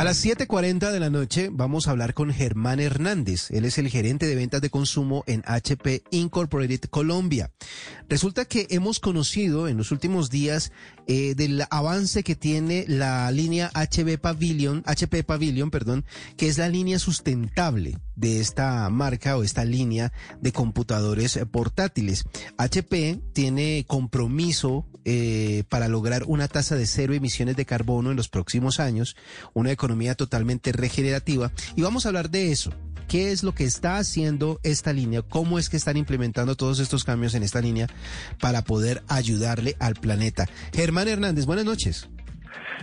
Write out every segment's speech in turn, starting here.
A las 7.40 de la noche vamos a hablar con Germán Hernández. Él es el gerente de ventas de consumo en HP Incorporated Colombia. Resulta que hemos conocido en los últimos días eh, del avance que tiene la línea HB Pavilion, HP Pavilion, perdón, que es la línea sustentable de esta marca o esta línea de computadores portátiles. HP tiene compromiso eh, para lograr una tasa de cero emisiones de carbono en los próximos años, una economía totalmente regenerativa. Y vamos a hablar de eso. ¿Qué es lo que está haciendo esta línea? ¿Cómo es que están implementando todos estos cambios en esta línea para poder ayudarle al planeta? Germán Hernández, buenas noches.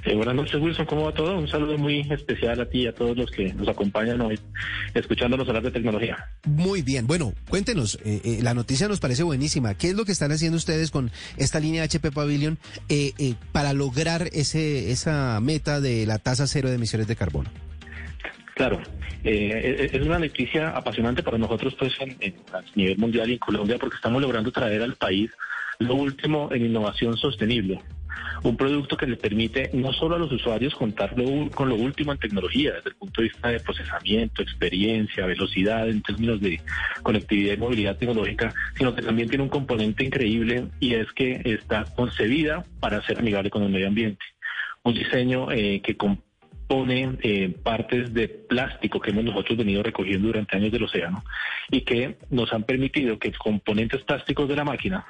Eh, buenas noches, Wilson. ¿Cómo va todo? Un saludo muy especial a ti y a todos los que nos acompañan hoy, escuchándonos hablar de tecnología. Muy bien. Bueno, cuéntenos. Eh, eh, la noticia nos parece buenísima. ¿Qué es lo que están haciendo ustedes con esta línea HP Pavilion para lograr ese esa meta de la tasa cero de emisiones de carbono? Claro, es una noticia apasionante para nosotros pues a nivel mundial y en Colombia porque estamos logrando traer al país lo último en innovación sostenible un producto que le permite no solo a los usuarios contar con lo último en tecnología, desde el punto de vista de procesamiento, experiencia, velocidad en términos de conectividad y movilidad tecnológica, sino que también tiene un componente increíble y es que está concebida para ser amigable con el medio ambiente. Un diseño eh, que compone eh, partes de plástico que hemos nosotros venido recogiendo durante años del océano y que nos han permitido que componentes plásticos de la máquina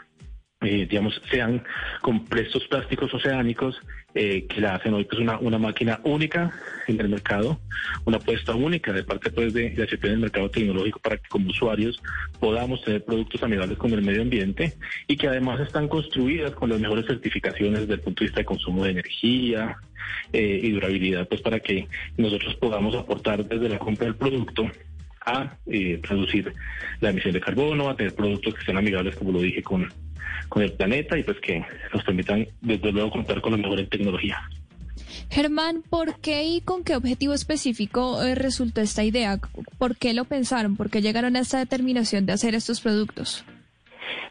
eh, digamos, sean compuestos plásticos oceánicos eh, que la hacen hoy pues una, una máquina única en el mercado, una apuesta única de parte pues de, de HP en el mercado tecnológico para que como usuarios podamos tener productos amigables con el medio ambiente y que además están construidas con las mejores certificaciones desde el punto de vista de consumo de energía eh, y durabilidad, pues para que nosotros podamos aportar desde la compra del producto a eh, reducir la emisión de carbono, a tener productos que sean amigables, como lo dije, con con el planeta y pues que nos permitan desde luego contar con la mejor tecnología. Germán, ¿por qué y con qué objetivo específico eh, resultó esta idea? ¿Por qué lo pensaron? ¿Por qué llegaron a esta determinación de hacer estos productos?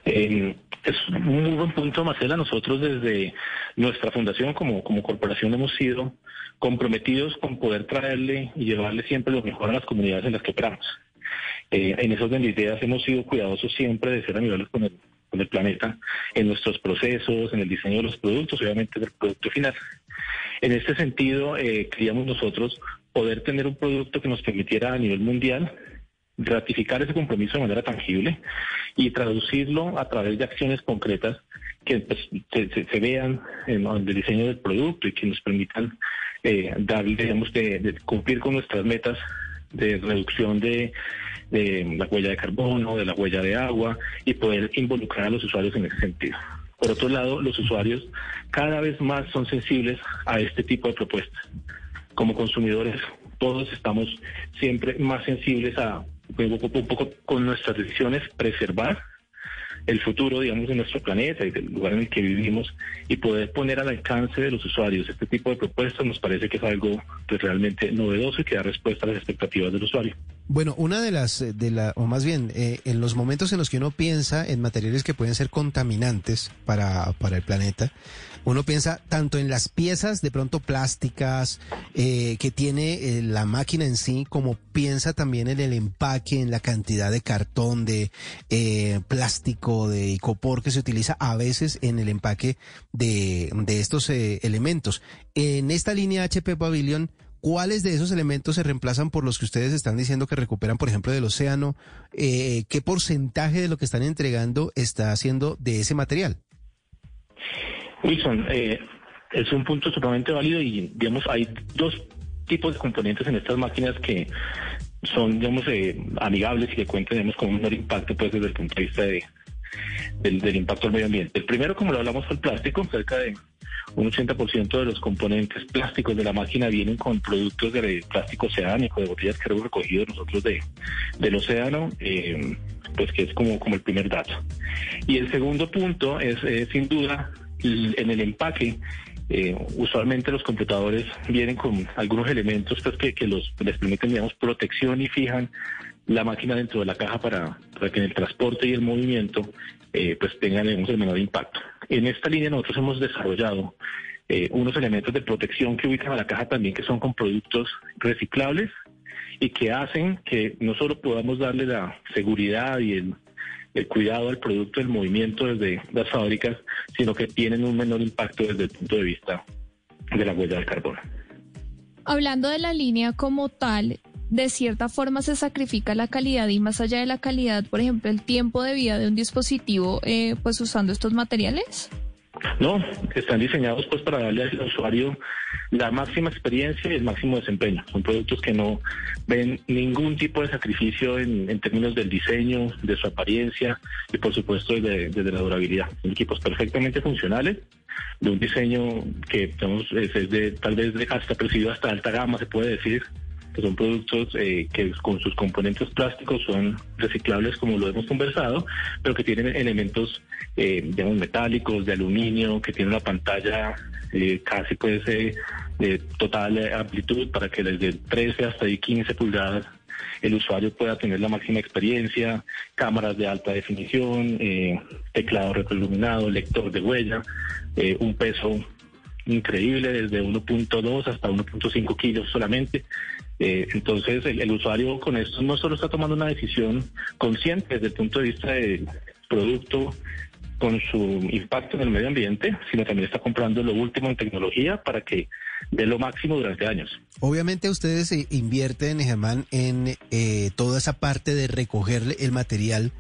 Eh, es un muy buen punto, Marcela. Nosotros desde nuestra fundación como, como corporación hemos sido comprometidos con poder traerle y llevarle siempre lo mejor a las comunidades en las que operamos. Eh, en esas ideas hemos sido cuidadosos siempre de ser amigables con el, con el planeta en nuestros procesos, en el diseño de los productos, obviamente del producto final. En este sentido, eh, queríamos nosotros poder tener un producto que nos permitiera a nivel mundial ratificar ese compromiso de manera tangible y traducirlo a través de acciones concretas que pues, se, vean en, el diseño del producto y que nos permitan eh, darle, digamos, de cumplir con nuestras metas de reducción de, la huella de carbono, de la huella de agua y poder involucrar a los usuarios en ese sentido. Por otro lado, los usuarios cada vez más son sensibles a este tipo de propuestas. Como consumidores, todos estamos siempre más sensibles a, un poco con nuestras decisiones, preservar el futuro, digamos, de nuestro planeta y del lugar en el que vivimos y poder poner al alcance de los usuarios este tipo de propuestas nos parece que es algo pues, realmente novedoso y que da respuesta a las expectativas del usuario. Bueno, una de las, de la, o más bien, eh, en los momentos en los que uno piensa en materiales que pueden ser contaminantes para, para el planeta, uno piensa tanto en las piezas de pronto plásticas eh, que tiene eh, la máquina en sí, como piensa también en el empaque, en la cantidad de cartón, de plástico, de icopor que se utiliza a veces en el empaque de, de estos elementos. En esta línea HP Pavilion, ¿Cuáles de esos elementos se reemplazan por los que ustedes están diciendo que recuperan, por ejemplo, del océano? Eh, ¿Qué porcentaje de lo que están entregando está haciendo de ese material? Wilson, eh, es un punto sumamente válido y, digamos, hay dos tipos de componentes en estas máquinas que son, digamos, eh, amigables y que cuentan, con un menor impacto, pues, desde el punto de vista de, del, impacto al medio ambiente. El primero, como lo hablamos, fue el plástico, cerca de un 80% de los componentes plásticos de la máquina vienen con productos de plástico oceánico, de botellas que hemos recogido nosotros de, del océano, eh, pues que es como, como el primer dato. Y el segundo punto es, sin duda, en el empaque, eh, usualmente los computadores vienen con algunos elementos pues, que, que los, les permiten, digamos, protección y fijan la máquina dentro de la caja para, para que en el transporte y el movimiento eh, pues tengan el menor impacto. En esta línea nosotros hemos desarrollado eh, unos elementos de protección que ubican a la caja también que son con productos reciclables y que hacen que no solo podamos darle la seguridad y el, cuidado al producto, el movimiento desde las fábricas, sino que tienen un menor impacto desde el punto de vista de la huella del carbono. Hablando de la línea como tal, de cierta forma se sacrifica la calidad y más allá de la calidad, por ejemplo, el tiempo de vida de un dispositivo, eh, pues usando estos materiales? No, están diseñados pues para darle al usuario la máxima experiencia y el máximo desempeño. Son productos que no ven ningún tipo de sacrificio en, términos del diseño, de su apariencia y por supuesto desde, la durabilidad. Son equipos perfectamente funcionales, de un diseño que tenemos, es de, tal vez de hasta presidido hasta alta gama, se puede decir, que son productos eh, que con sus componentes plásticos son reciclables como lo hemos conversado, pero que tienen elementos, eh, metálicos, de aluminio, que tienen una pantalla eh, casi puede ser de total amplitud para que desde 13 hasta 15 pulgadas el usuario pueda tener la máxima experiencia, cámaras de alta definición, teclado retroiluminado, lector de huella, un peso increíble desde 1.2 hasta 1.5 kilos solamente. Eh, entonces, el, usuario con esto no solo está tomando una decisión consciente desde el punto de vista del producto con su impacto en el medio ambiente, sino también está comprando lo último en tecnología para que dé lo máximo durante años. Obviamente ustedes invierten, Germán, en eh, toda esa parte de recoger el material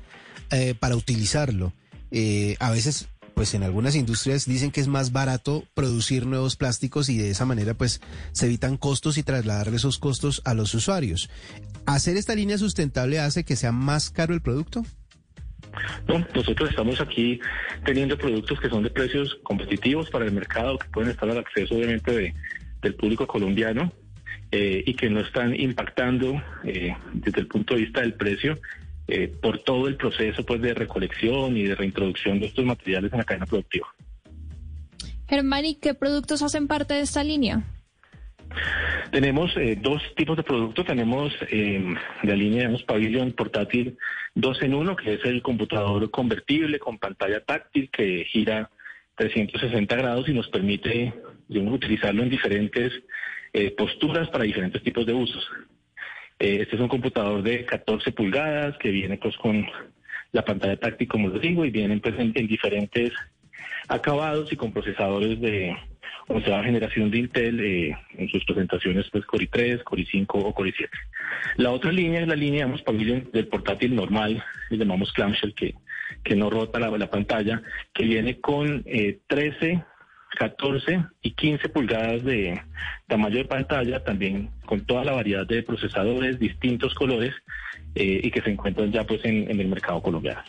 eh, para utilizarlo. a veces pues en algunas industrias dicen que es más barato producir nuevos plásticos y de esa manera pues se evitan costos y trasladar esos costos a los usuarios. ¿Hacer esta línea sustentable hace que sea más caro el producto? No, nosotros estamos aquí teniendo productos que son de precios competitivos para el mercado, que pueden estar al acceso obviamente del público colombiano eh, y que no están impactando eh, desde el punto de vista del precio eh, por todo el proceso pues de recolección y de reintroducción de estos materiales en la cadena productiva. Germán, ¿y qué productos hacen parte de esta línea? Tenemos eh, dos tipos de productos. Tenemos eh, la línea, de Pavilion portátil 2 en 1, que es el computador convertible con pantalla táctil que gira 360 grados y nos permite utilizarlo en diferentes posturas para diferentes tipos de usos. Eh, este es un computador de 14 pulgadas que viene pues con la pantalla táctil, como les digo, y vienen pues en, diferentes acabados y con procesadores de onceava generación de Intel eh, en sus presentaciones pues Core i3, Core i5 o Core i7. La otra línea es la línea digamos, del portátil normal, le llamamos clamshell, que, que no rota la, la pantalla, que viene con eh, 13 14 y 15 pulgadas de tamaño de pantalla, también con toda la variedad de procesadores, distintos colores eh, y que se encuentran ya pues en, el mercado colombiano.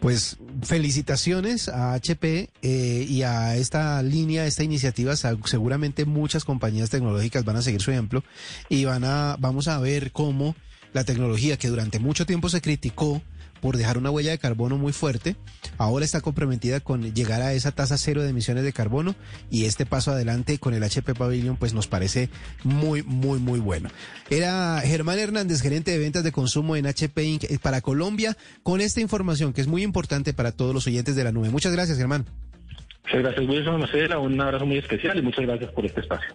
Pues felicitaciones a HP eh, y a esta línea, esta iniciativa. Seguramente muchas compañías tecnológicas van a seguir su ejemplo y van a, vamos a ver cómo la tecnología que durante mucho tiempo se criticó por dejar una huella de carbono muy fuerte. Ahora está comprometida con llegar a esa tasa cero de emisiones de carbono y este paso adelante con el HP Pavilion pues nos parece muy, muy, muy bueno. Era Germán Hernández, gerente de ventas de consumo en HP Inc. Eh, para Colombia, con esta información que es muy importante para todos los oyentes de la nube. Muchas gracias, Germán. Muchas gracias, Wilson Marcela. Un abrazo muy especial y muchas gracias por este espacio.